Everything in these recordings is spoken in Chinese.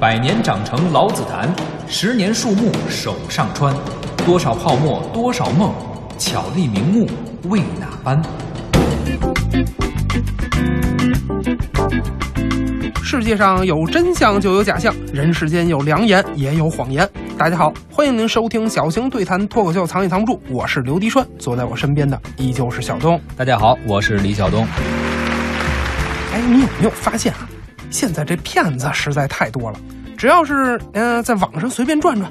百年长成老子坛，十年树木手上穿。多少泡沫，多少梦，巧立名目为哪般？世界上有真相就有假象，人世间有良言也有谎言。大家好，欢迎您收听小型对谈脱口秀《藏也藏不住》，我是刘迪川，坐在我身边的依旧是小东。大家好，我是李晓东。哎，你有没有发现啊？现在这骗子实在太多了，只要是嗯、呃在网上随便转转，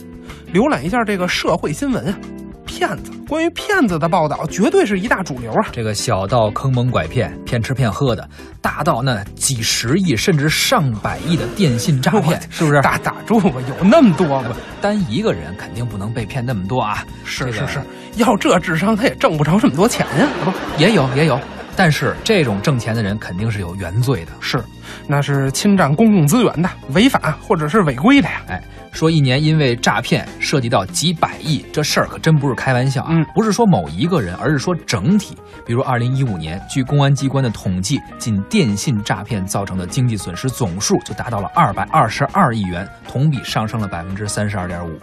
浏览一下这个社会新闻啊，骗子关于骗子的报道绝对是一大主流啊。这个小到坑蒙拐骗、骗吃骗喝的，大到那几十亿甚至上百亿的电信诈骗，是不是？打打住吧，有那么多吗？单一个人肯定不能被骗那么多啊！这个是是是，要这智商他也挣不着这么多钱呀、不也有也有，但是这种挣钱的人肯定是有原罪的。是，那是侵占公共资源的，违法或者是违规的呀。哎，说一年因为诈骗涉及到几百亿，这事儿可真不是开玩笑啊！嗯不是说某一个人，而是说整体。比如二零一五年，据公安机关的统计，仅电信诈骗造成的经济损失总数就达到了二百二十二亿元，同比上升了百分之三十二点五。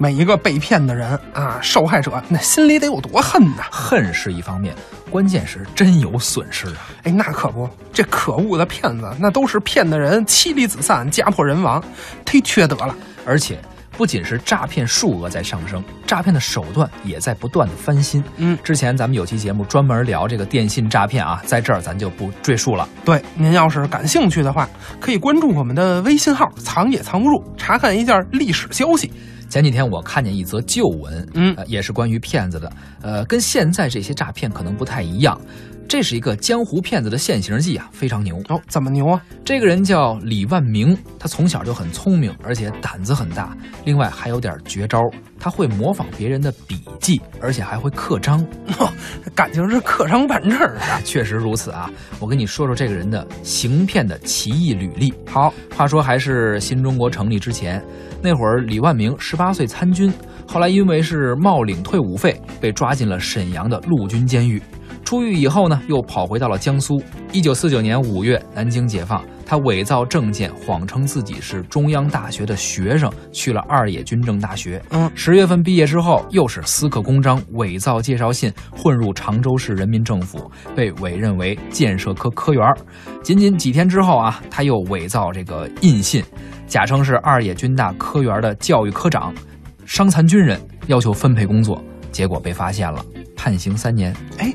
每一个被骗的人啊，受害者那心里得有多恨呐！恨是一方面，关键是真有损失啊！哎，那可不，这可恶的骗子，那都是骗的人妻离子散、家破人亡，忒缺德了。而且不仅是诈骗数额在上升，诈骗的手段也在不断的翻新。嗯之前咱们有期节目专门聊这个电信诈骗啊，在这儿咱就不赘述了。对，您要是感兴趣的话，可以关注我们的微信号“藏也藏不住”，查看一下历史消息。前几天我看见一则旧闻，嗯呃，也是关于骗子的，呃，跟现在这些诈骗可能不太一样。这是一个江湖骗子的现形记啊，非常牛。哦，怎么牛啊？这个人叫李万明，他从小就很聪明，而且胆子很大，另外还有点绝招，他会模仿别人的笔记，而且还会刻章。感情是刻章办证儿。啊，确实如此啊！我跟你说说这个人的行骗的奇异履历。好，话说还是新中国成立之前，那会儿李万明十八岁参军，后来因为是冒领退伍费，被抓进了沈阳的陆军监狱。出狱以后呢，又跑回到了江苏。一九四九年五月，南京解放，他伪造证件，谎称自己是中央大学的学生，去了二野军政大学。嗯十月份毕业之后，又是私刻公章、伪造介绍信，混入常州市人民政府，被委任为建设科科员。仅仅几天之后啊，他又伪造这个印信，假称是二野军大科员的教育科长，伤残军人，要求分配工作，结果被发现了，判刑三年。哎，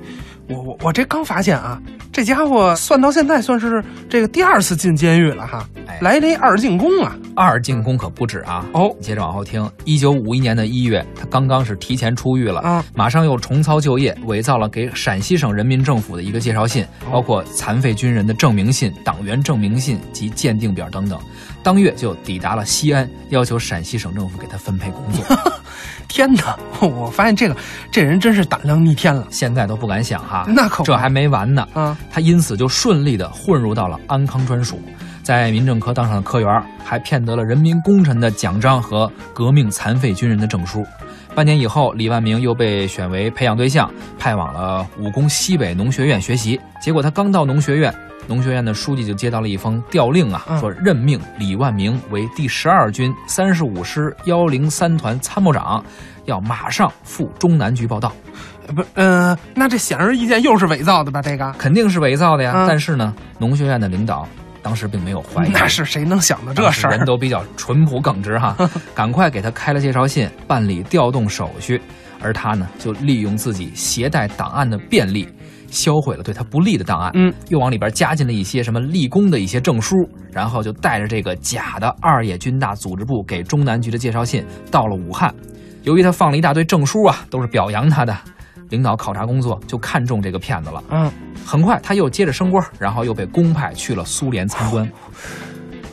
我我我这刚发现啊，这家伙算到现在算是这个第二次进监狱了哈，哎来了一二进宫啊。二进宫可不止啊！哦接着往后听，一九五一年的一月，他刚刚是提前出狱了，啊马上又重操旧业，伪造了给陕西省人民政府的一个介绍信，哦包括残废军人的证明信、党员证明信及鉴定表等等。当月就抵达了西安，要求陕西省政府给他分配工作。天哪！我发现这个这人真是胆量逆天了。现在都不敢想哈，那可不这还没完呢。啊，他因此就顺利的混入到了安康专署，在民政科当上了科员，还骗得了人民功臣的奖章和革命残废军人的证书。半年以后，李万明又被选为培养对象，派往了武功西北农学院学习。结果他刚到农学院，农学院的书记就接到了一封调令啊，嗯说任命李万明为第十二军三十五师幺零三团参谋长，要马上赴中南局报道。不，呃，那这显而易见又是伪造的吧？这个，肯定是伪造的呀。嗯但是呢，农学院的领导当时并没有怀疑，那是谁能想到这事儿人？都比较淳朴耿直哈，赶快给他开了介绍信，办理调动手续。而他呢，就利用自己携带档案的便利，销毁了对他不利的档案，嗯，又往里边加进了一些什么立功的一些证书，然后就带着这个假的二野军大组织部给中南局的介绍信到了武汉。由于他放了一大堆证书啊，都是表扬他的，领导考察工作就看中这个骗子了。嗯，很快他又接着升官，然后又被公派去了苏联参观。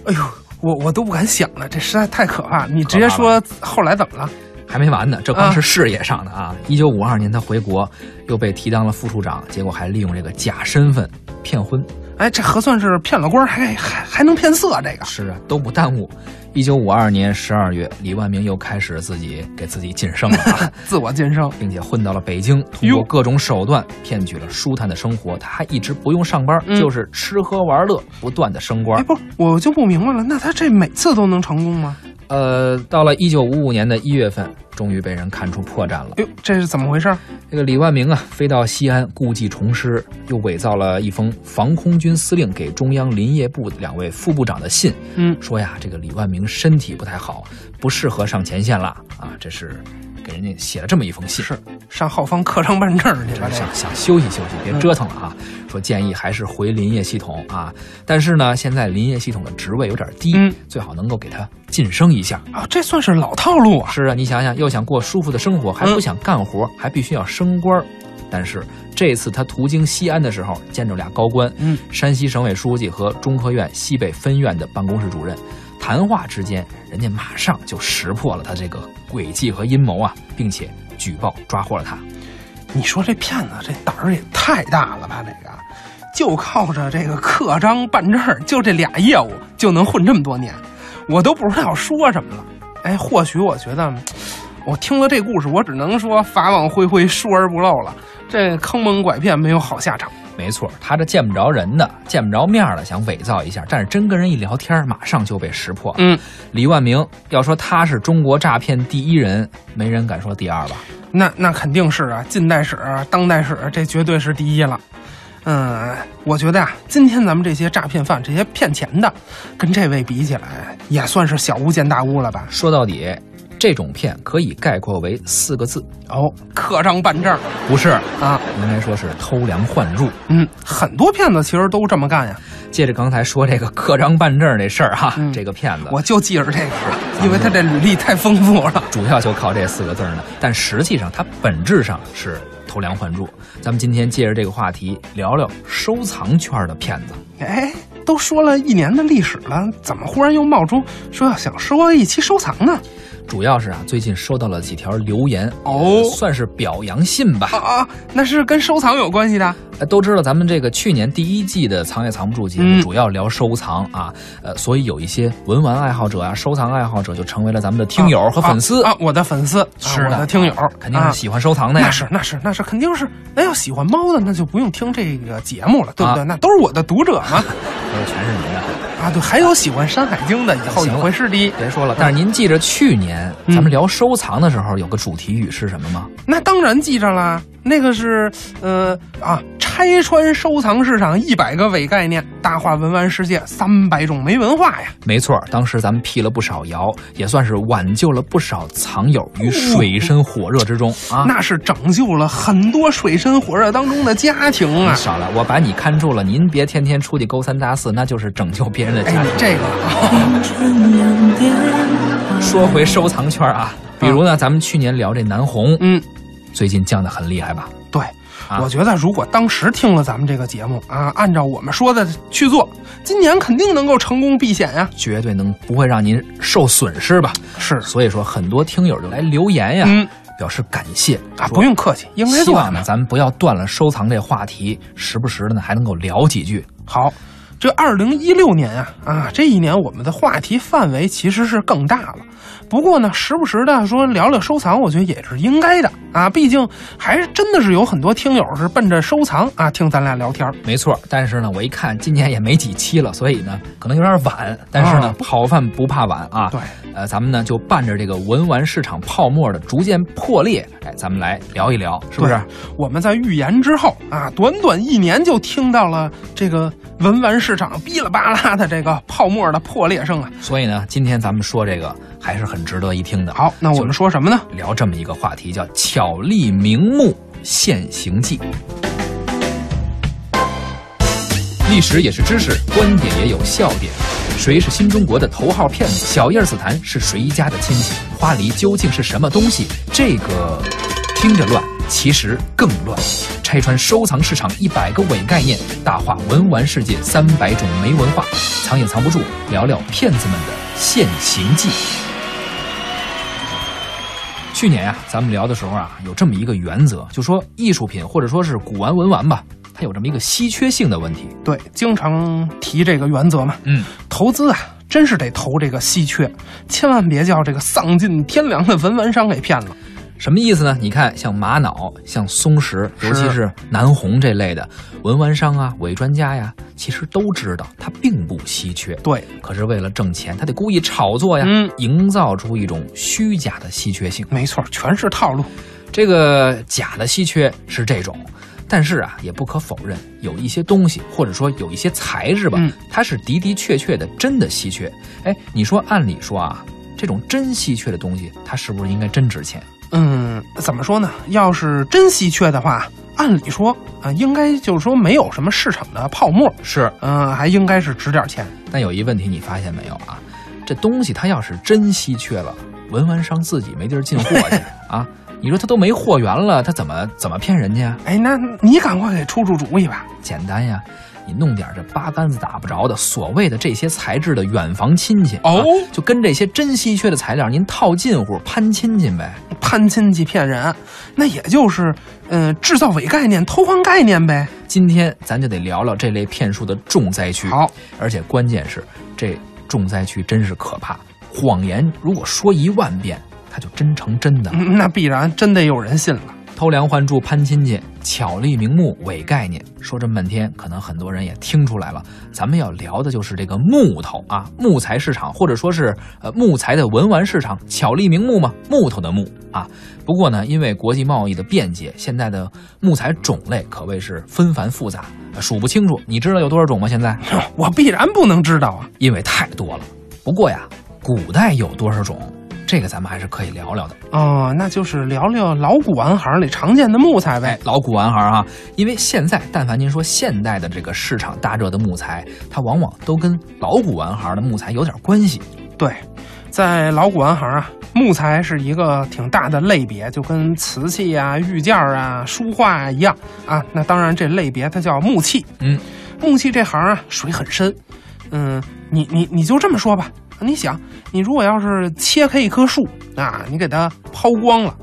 哎呦，我我都不敢想了，这实在太可怕。你直接说后来怎么了？还没完呢，这刚是事业上的啊！一九五二年他回国，又被提当了副处长，结果还利用这个假身份骗婚。哎，这核算是骗了官，还还还能骗色？这个是啊，都不耽误。一九五二年十二月，李万明又开始自己给自己晋升了，自我晋升，并且混到了北京，通过各种手段骗取了舒坦的生活。他还一直不用上班，就是吃喝玩乐，不断的升官。哎，不，我就不明白了，那他这每次都能成功吗？呃，到了一九五五年的一月份，终于被人看出破绽了。哟，这是怎么回事？这个李万明啊，飞到西安，故技重施，又伪造了一封防空军司令给中央林业部两位副部长的信。嗯，说呀，这个李万明身体不太好，不适合上前线了啊。这是。给人家写了这么一封信，是上浩方课上办证去了，想想休息休息，别折腾了啊！说建议还是回林业系统啊，但是呢，现在林业系统的职位有点低，最好能够给他晋升一下啊！这算是老套路啊！是啊，你想想，又想过舒服的生活，还不想干活，还必须要升官。但是这次他途经西安的时候，见着俩高官，嗯，山西省委书记和中科院西北分院的办公室主任。谈话之间，人家马上就识破了他这个诡计和阴谋啊，并且举报抓获了他。你说这骗子这胆儿也太大了吧？这个就靠着这个刻章办证，就这俩业务就能混这么多年，我都不知道说什么了。哎，或许我觉得，我听了这故事，我只能说法网恢恢，疏而不漏了。这坑蒙拐骗没有好下场。没错，他这见不着人的，见不着面的，想伪造一下，但是真跟人一聊天，马上就被识破。嗯，李万明要说他是中国诈骗第一人，没人敢说第二吧？那那肯定是啊，近代史、当代史，这绝对是第一了。嗯，我觉得呀，今天咱们这些诈骗犯，这些骗钱的，跟这位比起来，也算是小巫见大巫了吧？说到底。这种骗可以概括为四个字哦，刻章办证不是啊，应该说是偷梁换柱。嗯，很多骗子其实都这么干呀。借着刚才说这个刻章办证这事儿哈，这个骗子我就记着这个，因为他这履历太丰富了，主要就靠这四个字呢。但实际上他本质上是偷梁换柱。咱们今天借着这个话题聊聊收藏圈的骗子。哎，都说了一年的历史了，怎么忽然又冒出说要想说一期收藏呢？主要是啊，最近收到了几条留言哦，算是表扬信吧。啊，那是跟收藏有关系的。都知道咱们这个去年第一季的《藏也藏不住》节目主要聊收藏啊，呃，所以有一些文玩爱好者啊、收藏爱好者就成为了咱们的听友和粉丝啊。我的粉丝是我的听友，肯定是喜欢收藏的呀。那是那是那是肯定是。那要喜欢猫的，那就不用听这个节目了，对不对？那都是我的读者嘛，都全是您的。啊，对，还有喜欢《山海经》的，以后也会是的。别说了，但是您记着去年咱们聊收藏的时候有个主题语是什么吗？那当然记着了，那个是呃啊。拆穿收藏市场一百个伪概念，大话文玩世界三百种没文化呀！没错，当时咱们辟了不少谣，也算是挽救了不少藏友于水深火热之中啊！那是拯救了很多水深火热当中的家庭啊！少了，我把你看住了，您别天天出去勾三搭四，那就是拯救别人的家庭。这个，说回收藏圈啊，比如呢，咱们去年聊这南红，嗯，最近降的很厉害吧？对。我觉得，如果当时听了咱们这个节目啊，按照我们说的去做，今年肯定能够成功避险呀，绝对能不会让您受损失吧？是，所以说很多听友就来留言呀，表示感谢啊，不用客气，应该希望呢，咱们不要断了收藏这话题，时不时的呢还能够聊几句。好，这二零一六年啊啊，这一年我们的话题范围其实是更大了。不过呢，时不时的说聊聊收藏，我觉得也是应该的啊。毕竟还是真的是有很多听友是奔着收藏啊听咱俩聊天。没错，但是呢，我一看今年也没几期了，所以呢，可能有点晚。但是呢，好饭不怕晚啊。对，呃，咱们呢就伴着这个文玩市场泡沫的逐渐破裂，哎，咱们来聊一聊，是不是？我们在预言之后啊，短短一年就听到了这个文玩市场哔啦吧啦的这个泡沫的破裂声啊。所以呢，今天咱们说这个还是很。值得一听的。好，那我们说什么呢？聊这么一个话题，叫“巧立名目现形记”。历史也是知识，观点也有笑点。谁是新中国的头号骗子？小叶紫檀是谁家的亲戚？花梨究竟是什么东西？这个听着乱，其实更乱。拆穿收藏市场一百个伪概念，大话文玩世界三百种没文化，藏也藏不住，聊聊骗子们的现形记。去年呀、咱们聊的时候啊，有这么一个原则，就说艺术品或者说是古玩文玩吧，它有这么一个稀缺性的问题。对，经常提这个原则嘛。嗯，投资啊，真是得投这个稀缺，千万别叫这个丧尽天良的文玩商给骗了。什么意思呢？你看，像玛瑙、像松石，尤其是南红这类的文玩商啊、伪专家呀，其实都知道它并不稀缺。对，可是为了挣钱，他得故意炒作呀，嗯营造出一种虚假的稀缺性。没错，全是套路。这个假的稀缺是这种，但是啊，也不可否认，有一些东西或者说有一些材质吧，嗯它是的的确确的真的稀缺。哎，你说按理说啊，这种真稀缺的东西，它是不是应该真值钱？嗯，怎么说呢？要是真稀缺的话，按理说啊、应该就是说没有什么市场的泡沫，是，嗯、还应该是值点钱。但有一问题，你发现没有啊？这东西它要是真稀缺了，文玩商自己没地儿进货去 啊！你说他都没货源了，他怎么怎么骗人家？哎，那你赶快给出出主意吧。简单呀，你弄点这八竿子打不着的所谓的这些材质的远房亲戚哦啊就跟这些真稀缺的材料您套近乎攀亲戚呗。攀亲戚骗人，那也就是嗯、制造伪概念、偷换概念呗。今天咱就得聊聊这类骗术的重灾区。好，而且关键是这重灾区真是可怕，谎言如果说一万遍，它就真成真的。嗯那必然真得有人信了。偷梁换柱攀亲戚，巧立名目伪概念。说这么半天，可能很多人也听出来了，咱们要聊的就是这个木头啊，木材市场，或者说是呃木材的文玩市场，巧立名目嘛，木头的木啊。不过呢，因为国际贸易的便捷，现在的木材种类可谓是纷繁复杂，呃数不清楚。你知道有多少种吗？现在？我必然不能知道啊。因为太多了。不过呀，古代有多少种，这个咱们还是可以聊聊的。哦，那就是聊聊老古玩行里常见的木材哎呗。，老古玩行啊，因为现在但凡您说现代的这个市场大热的木材，它往往都跟老古玩行的木材有点关系。对，在老古玩行啊，木材是一个挺大的类别，就跟瓷器啊、玉件啊、书画啊一样啊。那当然，这类别它叫木器。嗯，木器这行啊，水很深。嗯，你你你就这么说吧。你想，你如果要是切开一棵树啊，你给它抛光了，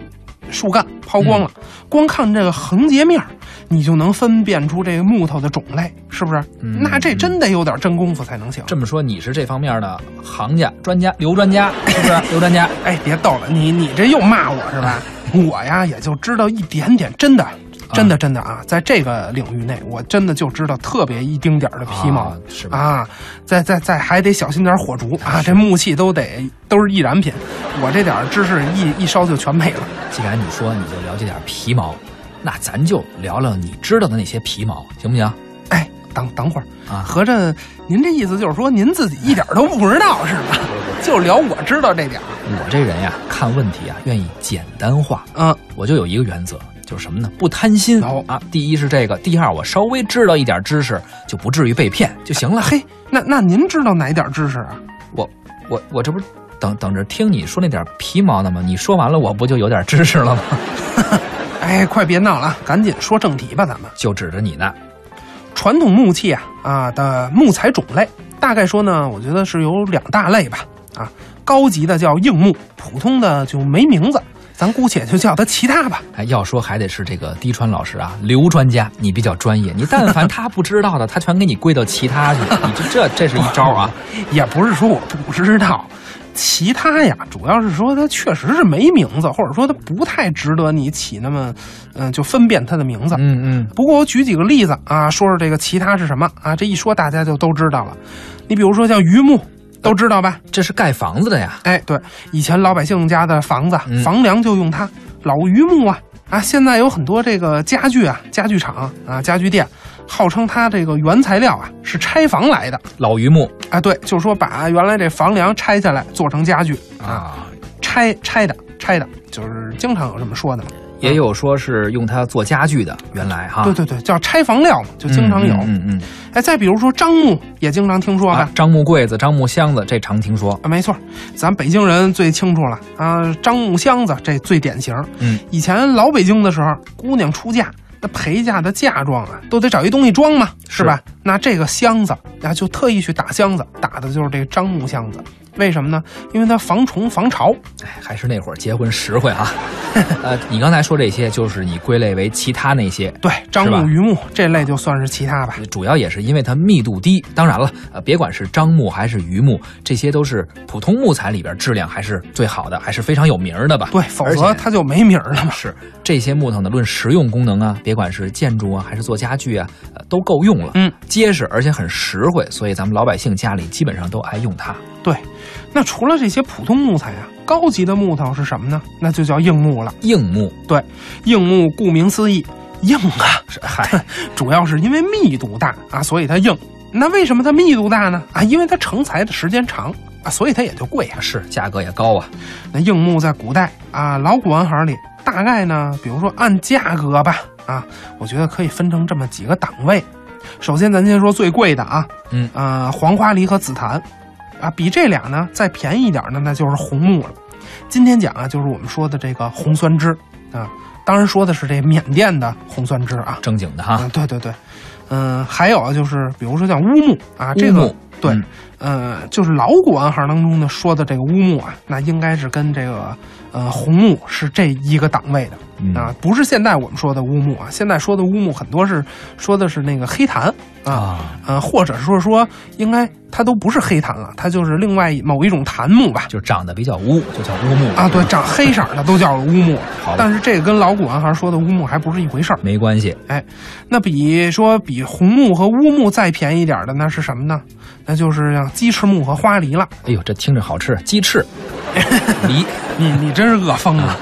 树干抛光了，光看这个横截面，你就能分辨出这个木头的种类，是不是？嗯那这真得有点真功夫才能行。这么说，你是这方面的行家、专家，刘专家是不是？刘专家，哎，别逗了，你你这又骂我是吧？我呀，也就知道一点点，真的，真的，真的啊，在这个领域内，我真的就知道特别一丁点儿的皮毛啊是吧？啊，再再再还得小心点火烛啊，这木器都得都是易燃品，我这点儿知识一一烧就全没了。既然你说你就了解点皮毛，那咱就聊聊你知道的那些皮毛，行不行？哎，等等会儿啊合着您这意思就是说您自己一点儿都不知道是吧？就聊我知道这点儿，我这人呀，看问题啊，愿意简单化。嗯，我就有一个原则，就是什么呢？不贪心哦啊。第一是这个，第二我稍微知道一点知识，就不至于被骗就行了。嘿，那那您知道哪点知识啊？我我我这不是等等着听你说那点皮毛呢吗？你说完了，我不就有点知识了吗？哎，快别闹了，赶紧说正题吧，咱们。就指着你呢。传统木器啊啊的木材种类，大概说呢，我觉得是有两大类吧。啊，高级的叫硬木，普通的就没名字，咱姑且就叫他其他吧。哎，要说还得是这个滴川老师啊，刘专家，你比较专业，你但凡他不知道的，他全给你归到其他去。你这这这是一招啊！也不是说我不知道，其他呀，主要是说他确实是没名字，或者说他不太值得你起那么，嗯、就分辨他的名字。嗯嗯，不过我举几个例子啊，说说这个其他是什么啊？这一说大家就都知道了。你比如说像榆木，都知道吧？这是盖房子的呀。哎，对，以前老百姓家的房子嗯房梁就用它，老榆木啊啊！现在有很多这个家具啊，家具厂啊，家具店，号称它这个原材料啊是拆房来的老榆木啊。对，就是说把原来这房梁拆下来做成家具啊，啊，拆拆的拆的，就是经常有这么说的嘛。也有说是用它做家具的，原来哈。对对对，叫拆房料嘛，就经常有。嗯嗯嗯哎，再比如说樟木，也经常听说吧？啊，樟木柜子、樟木箱子，这常听说。啊，没错，咱北京人最清楚了啊，樟木箱子这最典型。嗯，以前老北京的时候，姑娘出嫁，那陪嫁的嫁妆啊，都得找一东西装嘛，是吧？那这个箱子啊，就特意去打箱子，打的就是这个樟木箱子。为什么呢？因为它防虫防潮。哎，还是那会儿结婚实惠啊。呃，你刚才说这些，就是你归类为其他那些。对，樟木、榆木这类就算是其他吧。主要也是因为它密度低。当然了，呃，别管是樟木还是榆木，这些都是普通木材里边质量还是最好的，还是非常有名儿的吧？对，否则它就没名儿了嘛。是这些木头呢，论实用功能啊，别管是建筑啊还是做家具啊，呃，都够用了。嗯，结实而且很实惠，所以咱们老百姓家里基本上都爱用它。对，那除了这些普通木材啊，高级的木头是什么呢？那就叫硬木了。硬木对，硬木顾名思义，硬啊，是嗨，主要是因为密度大啊，所以它硬。那为什么它密度大呢？啊，因为它成材的时间长啊，所以它也就贵啊。是价格也高啊。那硬木在古代啊，老古玩行里大概呢，比如说按价格吧，啊，我觉得可以分成这么几个档位。首先，咱先说最贵的啊，嗯呃，黄花梨和紫檀，啊，比这俩呢再便宜一点的，那就是红木了。今天讲啊，就是我们说的这个红酸枝啊，当然说的是这缅甸的红酸枝啊。正经的哈。嗯，对对对，嗯、还有啊，就是比如说像乌木啊，这个乌木对，嗯呃，就是老古玩行当中呢说的这个乌木啊，那应该是跟这个呃红木是这一个档位的。嗯啊，不是现在我们说的乌木啊，现在说的乌木很多是说的是那个黑檀啊，啊，呃，或者说说应该它都不是黑檀了，它就是另外某一种檀木吧。就长得比较乌，就叫乌木啊，对，长黑色的都叫乌木，但是这个跟老古玩行说的乌木还不是一回事儿。没关系。那比说比红木和乌木再便宜点的那是什么呢？那就是像鸡翅木和花梨了。哎呦，这听着好吃，鸡翅、梨，你你真是饿疯了。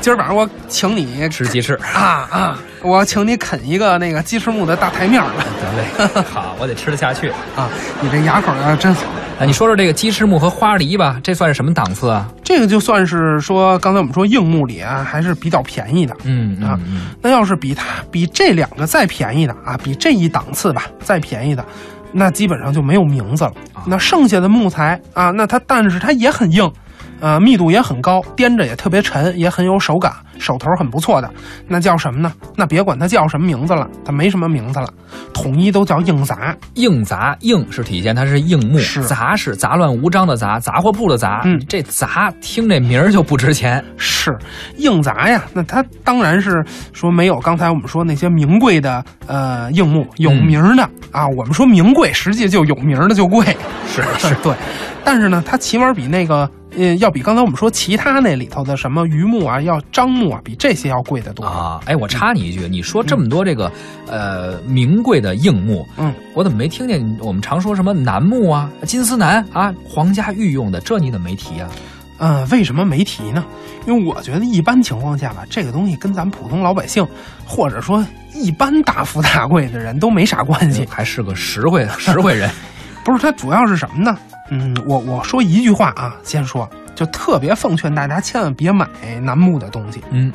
今儿晚上我请你吃鸡翅。啊啊！我请你啃一个那个鸡翅木的大台面儿得嘞，好，我得吃得下去。啊！你这牙口要真好。啊，你说说这个鸡翅木和花梨吧，这算是什么档次啊？这个就算是说，刚才我们说硬木里啊，还是比较便宜的。嗯啊嗯嗯，那要是比它比这两个再便宜的啊，比这一档次吧再便宜的，那基本上就没有名字了。啊那剩下的木材啊，那它但是它也很硬，呃，密度也很高，掂着也特别沉，也很有手感，手头很不错的。那叫什么呢？那别管它叫什么名字了，它没什么名字了，统一都叫硬杂。硬杂硬是体现它是硬木，是杂是杂乱无章的杂，杂货铺的杂。嗯这杂听这名儿就不值钱。是硬杂呀，那它当然是说没有刚才我们说那些名贵的呃硬木有名儿的、啊。我们说名贵，实际就有名儿的就贵，是是 对。但是呢，它起码比那个呃要比刚才我们说其他那里头的什么榆木啊、要樟木啊，比这些要贵得多。啊，哎，我插你一句，你说这么多这个、呃名贵的硬木，嗯，我怎么没听见我们常说什么楠木啊、金丝楠啊、皇家御用的，这你怎么没提啊？嗯、为什么没提呢？因为我觉得一般情况下吧，这个东西跟咱普通老百姓，或者说一般大富大贵的人都没啥关系。还是个实惠实惠人。不是，它主要是什么呢？嗯，我我说一句话啊，先说，就特别奉劝大家千万别买楠木的东西。嗯，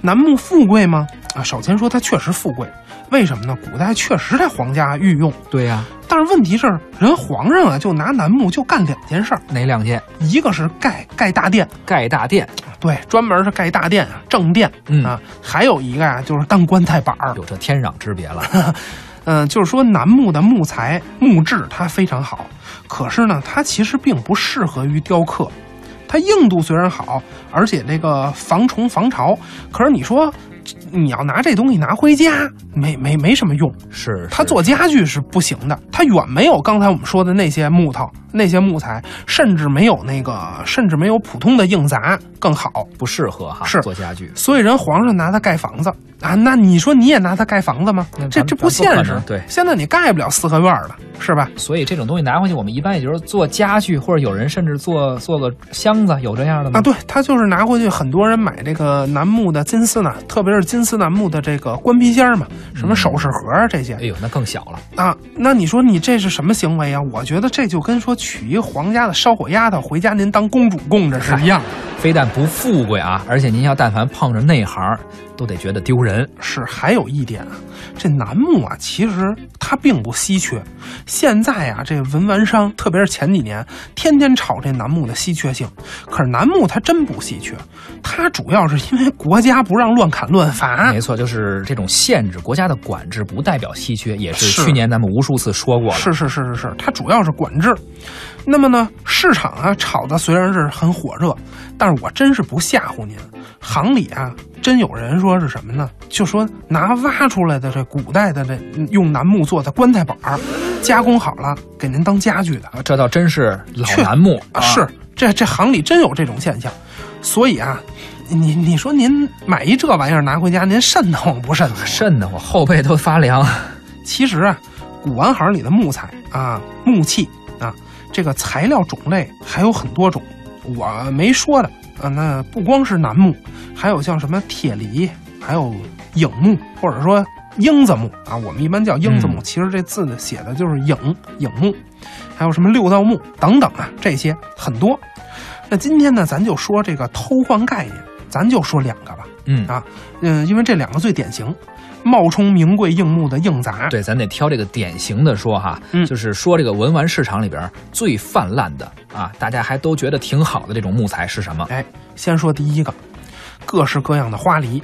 楠木富贵吗？啊，首先说它确实富贵，为什么呢？古代确实在皇家御用，对呀、但是问题是，人皇上啊就拿楠木就干两件事儿，哪两件？一个是盖盖大殿，盖大殿，对，专门是盖大殿啊，正殿、嗯啊，还有一个啊、就是当棺材板儿。有这天壤之别了。嗯、就是说楠木的木材木质它非常好，可是呢，它其实并不适合于雕刻。它硬度虽然好，而且这个防虫防潮，可是你说你要拿这东西拿回家，没没没什么用。是它做家具是不行的，它远没有刚才我们说的那些木头、那些木材，甚至没有那个，甚至没有普通的硬杂更好。不适合哈，是做家具。所以人皇上拿它盖房子啊，那你说你也拿它盖房子吗这这不现实。对现在你盖不了四合院了，是吧？所以这种东西拿回去，我们一般也就是做家具，或者有人甚至做做个箱子，有这样的吗？啊，对，他就是拿回去，很多人买这个楠木的金丝楠，特别是金丝楠木的这个官皮箱嘛，什么首饰盒啊这些哎呦，那更小了。啊。那你说你这是什么行为啊？我觉得这就跟说娶一皇家的烧火丫头回家，您当公主供着是一样的。非但不富贵啊，而且您要但凡碰着内行，都得觉得丢人。是，还有一点啊，这楠木啊，其实它并不稀缺。现在啊，这文玩商，特别是前几年，天天炒这楠木的稀缺性。可是楠木它真不稀缺，它主要是因为国家不让乱砍乱伐。没错，就是这种限制，国家的管制不代表稀缺，也是是去年咱们无数次说过了。是是是是是，它主要是管制。那么呢，市场啊炒的虽然是很火热，但是我真是不吓唬您，行里啊真有人说是什么呢？就说拿挖出来的这古代的这用楠木做的棺材板儿，加工好了给您当家具的啊这倒真是老楠木啊，是这这行里真有这种现象。所以啊，你你说您买一这玩意儿拿回家，您瘆得慌不瘆得慌？瘆得慌，后背都发凉。其实啊，古玩行里的木材啊、木器啊，这个材料种类还有很多种，我没说的啊。那不光是楠木，还有像什么铁梨，还有影木，或者说英子木啊，我们一般叫英子木，嗯其实这字呢写的就是影影木，还有什么六道木等等啊，这些很多。那今天呢，咱就说这个偷换概念，咱就说两个吧。嗯啊，嗯，因为这两个最典型，冒充名贵硬木的硬杂，对，咱得挑这个典型的说哈，嗯就是说这个文玩市场里边最泛滥的啊，大家还都觉得挺好的这种木材是什么？哎，先说第一个，各式各样的花梨。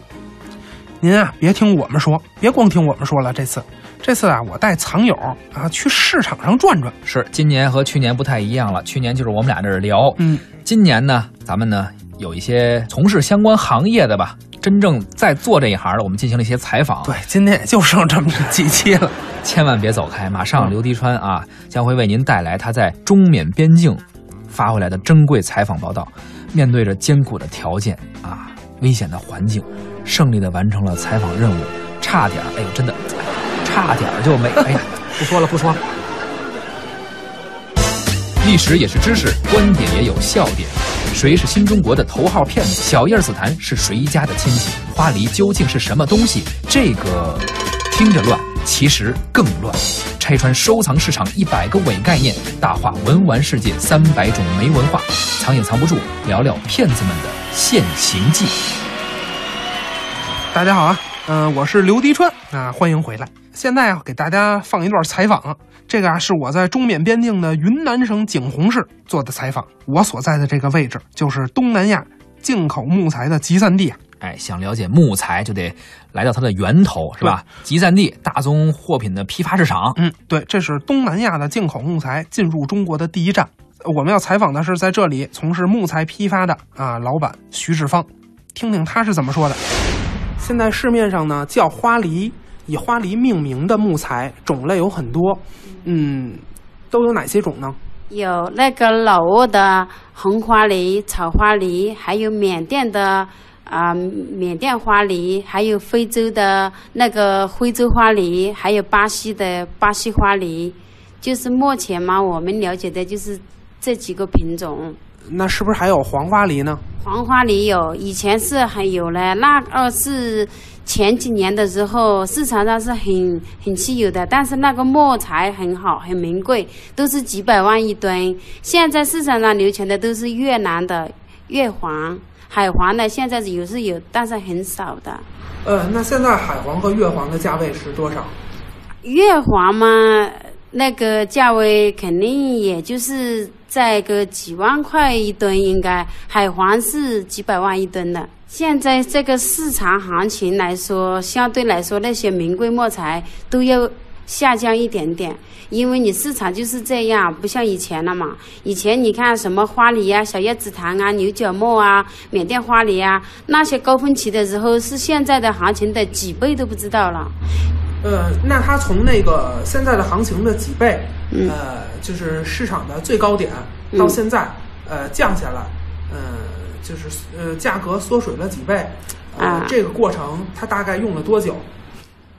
您啊，别听我们说，别光听我们说了。这次，这次啊，我带藏友啊去市场上转转。是今年和去年不太一样了，去年就是我们俩这儿聊，嗯，今年呢，咱们呢有一些从事相关行业的吧，真正在做这一行的，我们进行了一些采访。对，今天也就剩这么几期了。千万别走开，马上嗯刘迪川啊将会为您带来他在中缅边境发回来的珍贵采访报道。面对着艰苦的条件啊，危险的环境，胜利的完成了采访任务，差点儿，哎呦，真的，差点儿就没，哎呀，不说了，不说了。历史也是知识，观点也有笑点。谁是新中国的头号骗子？小叶紫檀是谁家的亲戚？花梨究竟是什么东西？这个听着乱，其实更乱。拆穿收藏市场一百个伪概念，大话文玩世界三百种没文化，藏也藏不住。聊聊骗子们的现形记。大家好啊，嗯、我是刘迪川啊，欢迎回来。现在啊，给大家放一段采访，这个啊是我在中缅边境的云南省景洪市做的采访。我所在的这个位置就是东南亚进口木材的集散地啊。哎，想了解木材，就得来到它的源头，是吧？集散地，大宗货品的批发市场。嗯，对，这是东南亚的进口木材进入中国的第一站。我们要采访的是在这里从事木材批发的啊老板徐志芳，听听他是怎么说的。现在市面上呢叫花梨，以花梨命名的木材种类有很多，嗯，都有哪些种呢？有那个老挝的红花梨、草花梨，还有缅甸的啊、缅甸花梨，还有非洲的那个非洲花梨，还有巴西的巴西花梨。就是目前嘛，我们了解的就是这几个品种。那是不是还有黄花梨呢？黄花梨有，以前是还有嘞，那个是前几年的时候市场上是很很稀有的，但是那个木材很好，很名贵，都是几百万一吨。现在市场上流行的都是越南的越黄、海黄的，现在有是有，但是很少的。呃，那现在海黄和越黄的价位是多少？越黄嘛，那个价位肯定也就是在个几万块一吨，应该海黄是几百万一吨的。现在这个市场行情来说，相对来说那些名贵木材都要下降一点点，因为你市场就是这样，不像以前了嘛。以前你看什么花梨啊、小叶紫檀啊、牛角木啊、缅甸花梨啊，那些高峰期的时候是现在的行情的几倍都不知道了。呃，那它从那个现在的行情的几倍，嗯。呃，就是市场的最高点，嗯。到现在，呃，降下来，呃，就是呃，价格缩水了几倍，呃，啊。这个过程它大概用了多久？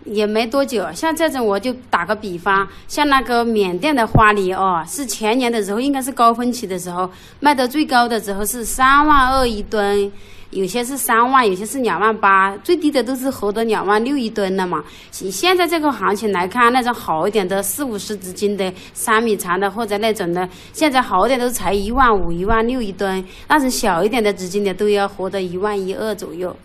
也没多久，像这种我就打个比方，像那个缅甸的花梨哦，是前年的时候应该是高峰期的时候，卖的最高的时候是三万二一吨，有些是三万，有些是两万八，最低的都是合到两万六一吨的嘛。现在这个行情来看，那种好一点的四五十直斤的三米长的或者那种的，现在好点都才一万五、一万六一吨，那种小一点的直斤的都要活到一万一二左右。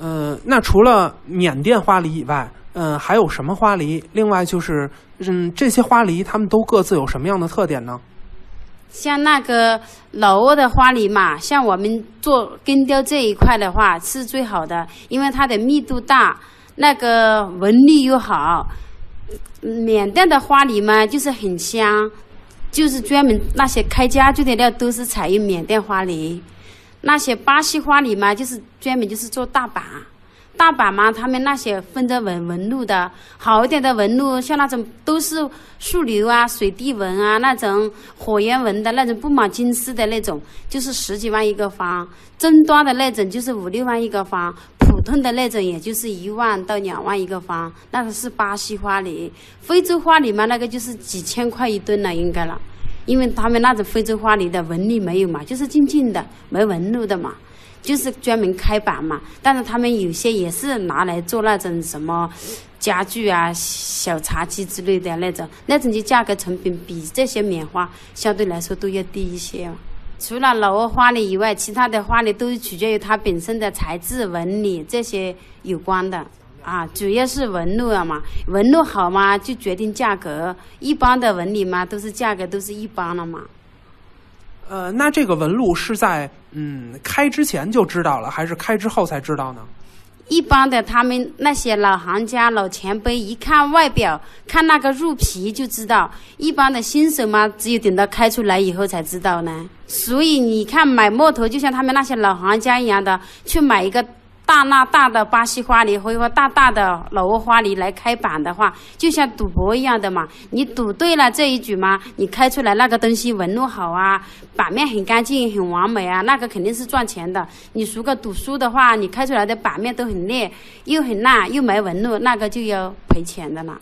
呃，那除了缅甸花梨以外，嗯、还有什么花梨？另外就是，嗯，这些花梨它们都各自有什么样的特点呢？像那个老挝的花梨嘛，像我们做根雕这一块的话是最好的，因为它的密度大，那个纹理又好。缅甸的花梨嘛，就是很香，就是专门那些开家具的料都是采用缅甸花梨。那些巴西花梨嘛，就是专门就是做大板。大板嘛，他们那些分着纹纹路的，好一点的纹路，像那种都是树瘤啊、水滴纹啊，那种火焰纹的那种布满金丝的那种，就是十几万一个方。中端的那种就是五六万一个方，普通的那种也就是一万到两万一个方。那个是巴西花梨，非洲花梨嘛，那个就是几千块一吨了，应该了。因为他们那种非洲花梨的纹理没有嘛，就是静静的，没纹路的嘛。就是专门开板嘛，但是他们有些也是拿来做那种什么家具啊、小茶几之类的那种，那种就价格成本比这些棉花相对来说都要低一些。除了老挝花梨以外，其他的花梨都取决于它本身的材质、纹理这些有关的啊，主要是纹路了嘛，纹路好嘛就决定价格，一般的纹理嘛都是价格都是一般了嘛。呃，那这个纹路是在嗯开之前就知道了，还是开之后才知道呢？一般的，他们那些老行家、老前辈，一看外表，看那个入皮就知道。一般的新手嘛，只有等到开出来以后才知道呢。所以你看，买木头就像他们那些老行家一样的，去买一个大那大的巴西花梨或者说大大的老挝花梨来开板的话，就像赌博一样的嘛。你赌对了这一局嘛，你开出来那个东西纹路好啊，板面很干净、很完美啊，那个肯定是赚钱的。你如果赌输的话，你开出来的板面都很裂，又很烂，又没纹路，那个就要赔钱的了。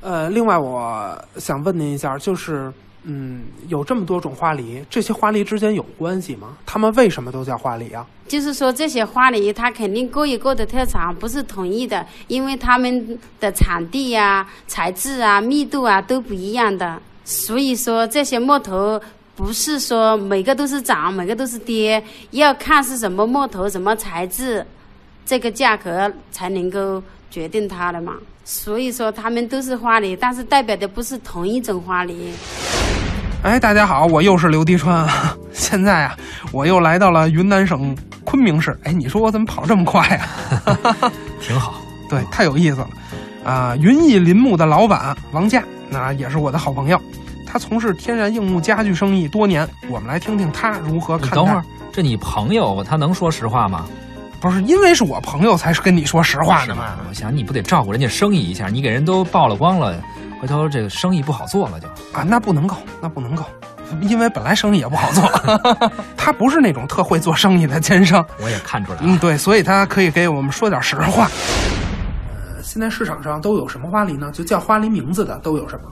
呃，另外我想问您一下，就是嗯，有这么多种花梨，这些花梨之间有关系吗？它们为什么都叫花梨啊？就是说这些花梨，它肯定各有各的特长，不是统一的，因为它们的产地呀、材质啊、密度啊都不一样的。所以说这些木头不是说每个都是涨，每个都是跌，要看是什么木头、什么材质，这个价格才能够决定它了嘛。所以说它们都是花梨，但是代表的不是同一种花梨。哎，大家好，我又是刘迪川啊！现在啊，我又来到了云南省昆明市。哎，你说我怎么跑这么快啊？挺好。对，太有意思了。啊、云逸林木的老板王佳，那也是我的好朋友。他从事天然硬木家具生意多年，我们来听听他如何看等会儿，这你朋友他能说实话吗？不是因为是我朋友才是跟你说实话的嘛？我想你不得照顾人家生意一下，你给人都曝了光了，回头这个生意不好做了就。啊，那不能够，那不能够，因为本来生意也不好做。他不是那种特会做生意的奸商。我也看出来了。嗯，对，所以他可以给我们说点实话。呃，现在市场上都有什么花梨呢？就叫花梨名字的都有什么？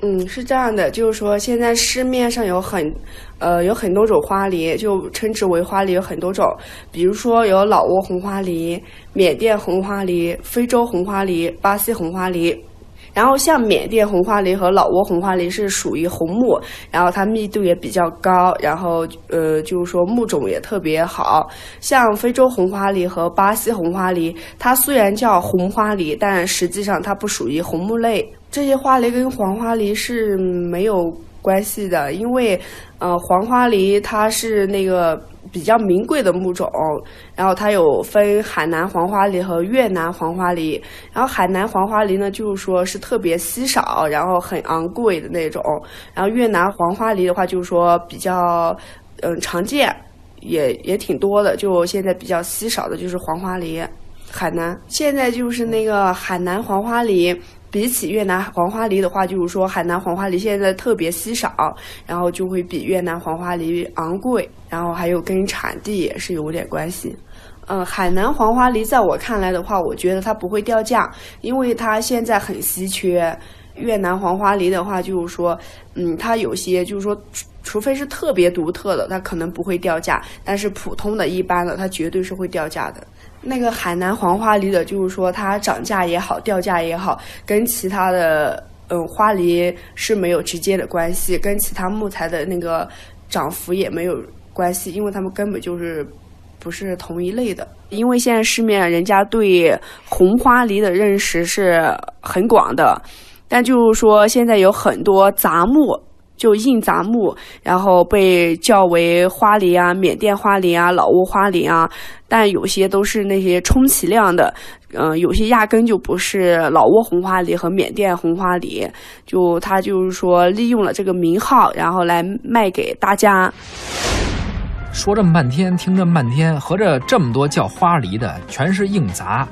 嗯，是这样的，就是说现在市面上有很，呃，有很多种花梨，就称之为花梨有很多种，比如说有老挝红花梨、缅甸红花梨、非洲红花梨、巴西红花梨。然后像缅甸红花梨和老挝红花梨是属于红木，然后它密度也比较高，然后呃就是说木种也特别好。像非洲红花梨和巴西红花梨，它虽然叫红花梨，但实际上它不属于红木类。这些花梨跟黄花梨是没有关系的，因为呃黄花梨它是那个比较名贵的木种，然后它有分海南黄花梨和越南黄花梨。然后海南黄花梨呢，就是说是特别稀少，然后很昂贵的那种。然后越南黄花梨的话，就是说比较嗯常见，也也挺多的。就现在比较稀少的就是黄花梨，海南现在就是那个海南黄花梨。比起越南黄花梨的话，就是说海南黄花梨现在特别稀少，然后就会比越南黄花梨昂贵，然后还有跟产地也是有点关系。嗯，海南黄花梨在我看来的话，我觉得它不会掉价，因为它现在很稀缺。越南黄花梨的话，就是说，嗯，它有些就是说，除非是特别独特的，它可能不会掉价，但是普通的一般的，它绝对是会掉价的。那个海南黄花梨的，就是说它涨价也好，掉价也好，跟其他的嗯花梨是没有直接的关系，跟其他木材的那个涨幅也没有关系，因为它们根本就是不是同一类的。因为现在市面人家对红花梨的认识是很广的，但就是说现在有很多杂木。就硬杂木，然后被叫为花梨啊、缅甸花梨啊、老挝花梨啊，但有些都是那些充其量的，嗯、有些压根就不是老挝红花梨和缅甸红花梨，就他就是说利用了这个名号，然后来卖给大家。说这么半天，听这么半天，合着这么多叫花梨的全是硬杂，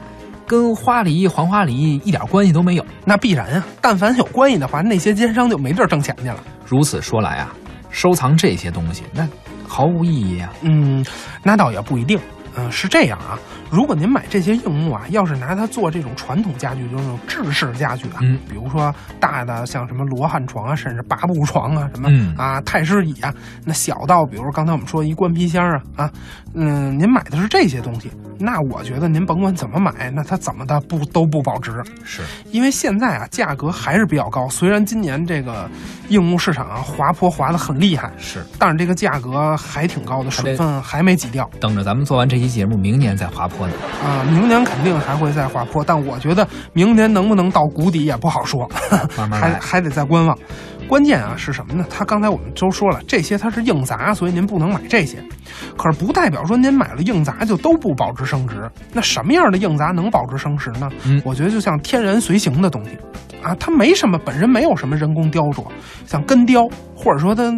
跟花梨、黄花梨一点关系都没有。那必然啊，但凡有关系的话，那些奸商就没地儿挣钱去了。如此说来啊，收藏这些东西那毫无意义啊。嗯，那倒也不一定。嗯，是这样啊。如果您买这些硬木啊，要是拿它做这种传统家具，就是那种制式家具啊，嗯比如说大的像什么罗汉床啊，甚至八步床啊，什么、嗯啊太师椅啊，那小到比如刚才我们说一关皮箱啊啊，嗯，您买的是这些东西，那我觉得您甭管怎么买，那它怎么的不都不保值。是，因为现在啊，价格还是比较高。虽然今年这个硬木市场啊滑坡滑的很厉害，是，但是这个价格还挺高的，水分还没挤掉等着咱们做完这期节目，明年再滑坡呢。啊。明年肯定还会再滑坡，但我觉得明年能不能到谷底也不好说，慢慢。还还得再观望。关键啊是什么呢？他刚才我们都说了，这些它是硬杂，所以您不能买这些。可是不代表说您买了硬杂就都不保值升值。那什么样的硬杂能保值升值呢？嗯我觉得就像天然随形的东西，啊，它没什么本身没有什么人工雕琢，像根雕，或者说它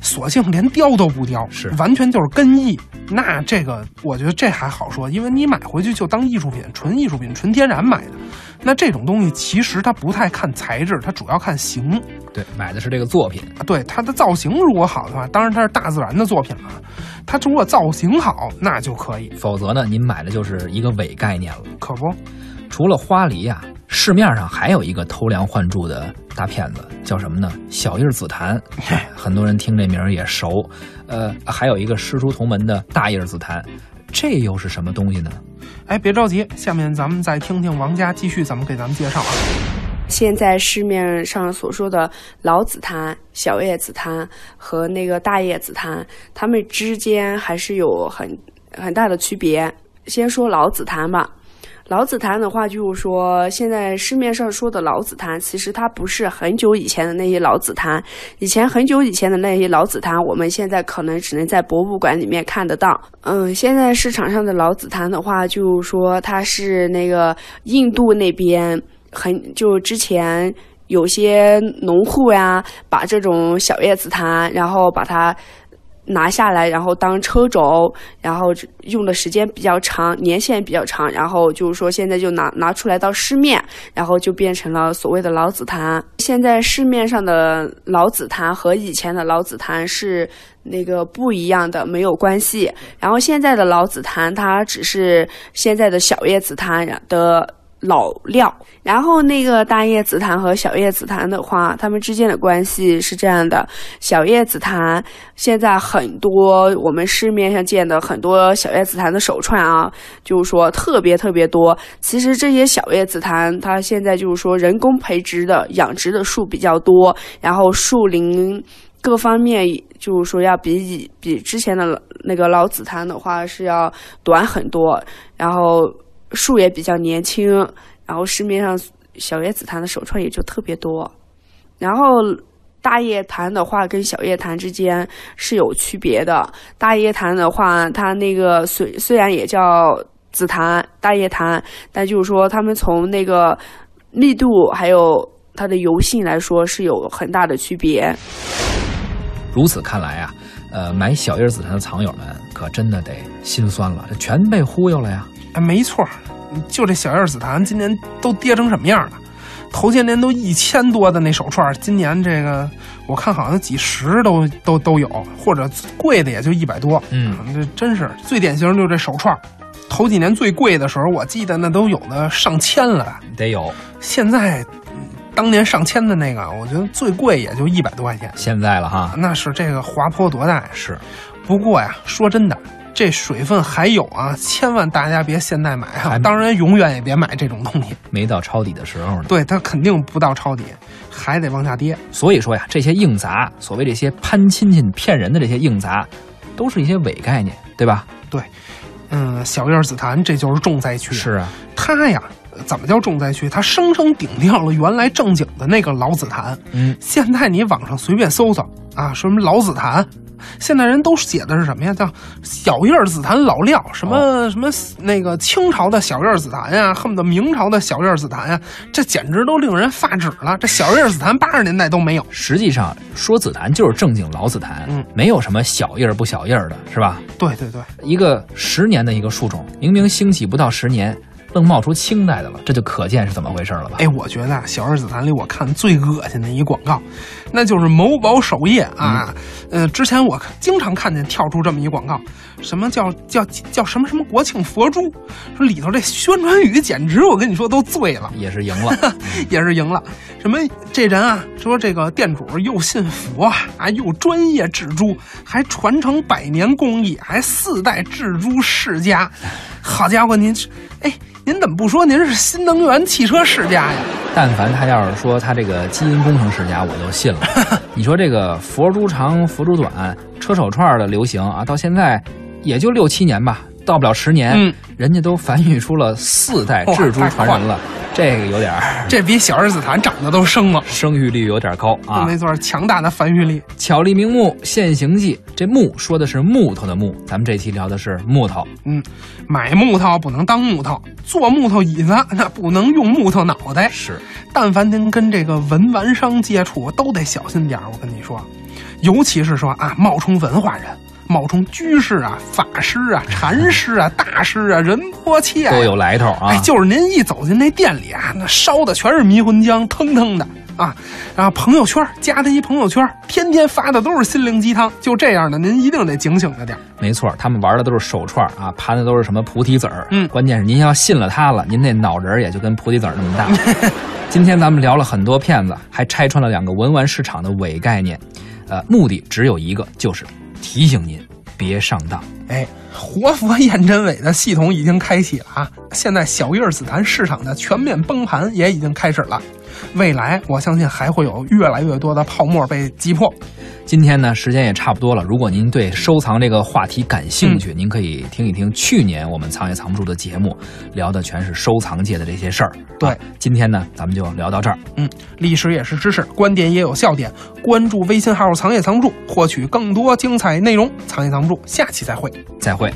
索性连雕都不雕，是完全就是根艺。那这个我觉得这还好说，因为你买回去就当艺术品，纯艺术品，纯天然买的。那这种东西其实它不太看材质，它主要看形。对，买的是这个作品。啊，对它的造型如果好的话，当然它是大自然的作品了。它如果造型好，那就可以，否则呢，您买的就是一个伪概念了。可不？除了花梨啊，市面上还有一个偷梁换柱的大骗子，叫什么呢？小叶紫檀，很多人听这名儿也熟。呃，还有一个师出同门的大叶紫檀，这又是什么东西呢？哎，别着急，下面咱们再听听王家继续怎么给咱们介绍啊。现在市面上所说的老紫檀、小叶紫檀和那个大叶紫檀，它们之间还是有很很大的区别。先说老紫檀吧。老紫檀的话，就是说现在市面上说的老紫檀，其实它不是很久以前的那些老紫檀。以前很久以前的那些老紫檀，我们现在可能只能在博物馆里面看得到。嗯，现在市场上的老紫檀的话，就是说它是那个印度那边很就之前有些农户呀，把这种小叶紫檀，然后把它拿下来，然后当车轴，然后用的时间比较长，年限比较长，然后就是说现在就拿拿出来到市面，然后就变成了所谓的老紫檀。现在市面上的老紫檀和以前的老紫檀是那个不一样的，没有关系。然后现在的老紫檀，它只是现在的小叶紫檀的。老料，然后那个大叶紫檀和小叶紫檀的话，它们之间的关系是这样的：小叶紫檀现在很多我们市面上见的很多小叶紫檀的手串啊，就是说特别特别多。其实这些小叶紫檀，它现在就是说人工培植的、养殖的树比较多，然后树龄各方面就是说要比以比之前的那个老紫檀的话是要短很多，然后。树也比较年轻，然后市面上小叶紫檀的手串也就特别多，然后大叶檀的话跟小叶檀之间是有区别的。大叶檀的话，它那个虽虽然也叫紫檀、大叶檀，但就是说它们从那个密度还有它的油性来说是有很大的区别。如此看来啊，呃，买小叶紫檀的藏友们可真的得心酸了，这全被忽悠了呀。哎，没错，就这小叶紫檀今年都跌成什么样了？头些年都一千多的那手串，今年这个我看好像几十都都都有，或者贵的也就一百多。嗯，这真是最典型就是这手串。头几年最贵的时候，我记得那都有的上千了吧。得有。现在，嗯当年上千的那个，我觉得最贵也就一百多块钱。现在了哈，那是这个滑坡多大呀？是不过呀，说真的，这水分还有啊，千万大家别现在买啊！当然，永远也别买这种东西。没到抄底的时候呢。对，它肯定不到抄底，还得往下跌。所以说呀，这些硬砸，所谓这些攀亲戚骗人的这些硬砸，都是一些伪概念，对吧？对嗯，小叶紫檀这就是重灾区。是啊，它呀，怎么叫重灾区？它生生顶掉了原来正经的那个老紫檀。嗯，现在你网上随便搜搜啊，什么老紫檀，现代人都写的是什么呀？叫小叶紫檀老料，什么、什么那个清朝的小叶紫檀呀，恨不得明朝的小叶紫檀呀，这简直都令人发指了。这小叶紫檀八十年代都没有。实际上说紫檀就是正经老紫檀，嗯没有什么小叶儿不小叶儿的，是吧？对对对，一个十年的一个树种，明明兴起不到十年，愣冒出清代的了，这就可见是怎么回事了吧？哎，我觉得啊，小叶紫檀里我看最恶心的一广告，那就是某宝首页啊。呃，之前我经常看见跳出这么一广告，什么叫叫叫什么什么国庆佛珠，说里头这宣传语简直我跟你说都醉了。也是赢了，也是赢了。什么这人啊，说这个店主又信佛啊，啊又专业制珠，还传承百年工艺，还四代制珠世家。好家伙，您是哎，您怎么不说您是新能源汽车世家呀？但凡他要是说他这个基因工程世家，我就信了。你说这个佛珠长佛珠短，车手串的流行啊，到现在也就六七年吧，到不了十年，嗯人家都繁育出了四代哇制珠太快传人了，这个有点儿 这比小叶紫檀长得都生了。生育率有点高啊。没错，强大的繁育力。巧立名目，现形记。这木说的是木头的木，咱们这期聊的是木头。嗯，买木头不能当木头，做木头椅子那不能用木头脑袋。是，但凡您跟这个文玩商接触，都得小心点儿。我跟你说，尤其是说啊，冒充文化人、冒充居士啊、法师啊、禅师啊、大师啊、仁波切、啊、都有来头啊。哎，就是您一走进那店里啊，那烧的全是迷魂香，腾腾的啊。然后朋友圈加他一朋友圈，天天发的都是心灵鸡汤，就这样的，您一定得警醒着点儿。没错，他们玩的都是手串啊，盘的都是什么菩提子儿。嗯关键是您要信了他了，您那脑仁儿也就跟菩提子儿那么大。今天咱们聊了很多骗子，还拆穿了两个文玩市场的伪概念，呃，目的只有一个，就是提醒您别上当。哎，活佛 验真伪的系统已经开启了啊！现在小叶紫檀市场的全面崩盘也已经开始了，未来我相信还会有越来越多的泡沫被击破。今天呢，时间也差不多了。如果您对收藏这个话题感兴趣，您可以听一听去年我们藏也藏不住的节目，聊的全是收藏界的这些事儿。对啊今天呢，咱们就聊到这儿。嗯，历史也是知识，观点也有笑点。关注微信号“藏也藏不住”，获取更多精彩内容。藏也藏不住，下期再会。再会。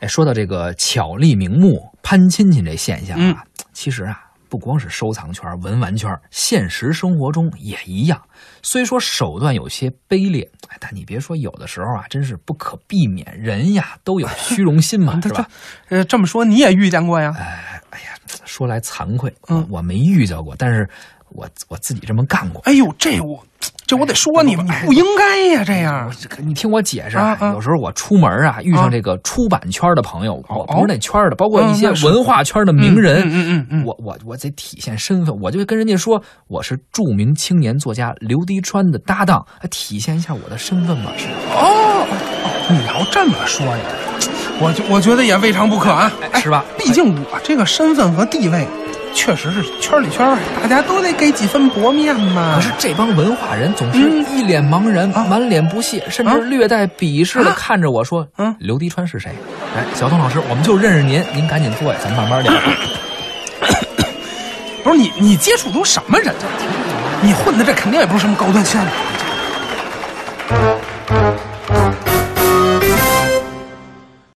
哎，说到这个巧立名目、攀亲戚这现象啊，其实啊，不光是收藏圈、文玩圈，现实生活中也一样。虽说手段有些卑劣，哎，但你别说，有的时候啊，真是不可避免。人呀，都有虚荣心嘛，是吧？呃，这么说你也遇见过呀？哎呀，说来惭愧，嗯我没遇到过，但是我我自己这么干过。哎呦，这我这我得说你，你不应该呀，这样。你听我解释啊啊有时候我出门啊，遇上这个出版圈的朋友，我不是那圈的，包括一些文化圈的名人，嗯嗯嗯嗯我我我得体现身份，我就跟人家说我是著名青年作家刘迪川的搭档，体现一下我的身份嘛。是。哦哦，你要这么说呀，我觉我觉得也未尝不可啊，哎是吧？毕竟我这个身份和地位，确实是圈里圈外，大家都得给几分薄面嘛。可是这帮文化人总是嗯一脸茫然，啊满脸不屑，甚啊至略带鄙视的啊看着我说：“嗯刘迪川是谁？哎，小东老师，我们就认识您，您赶紧坐下，咱慢慢聊。不是你，你接触都什么人啊？你混的这肯定也不是什么高端圈子。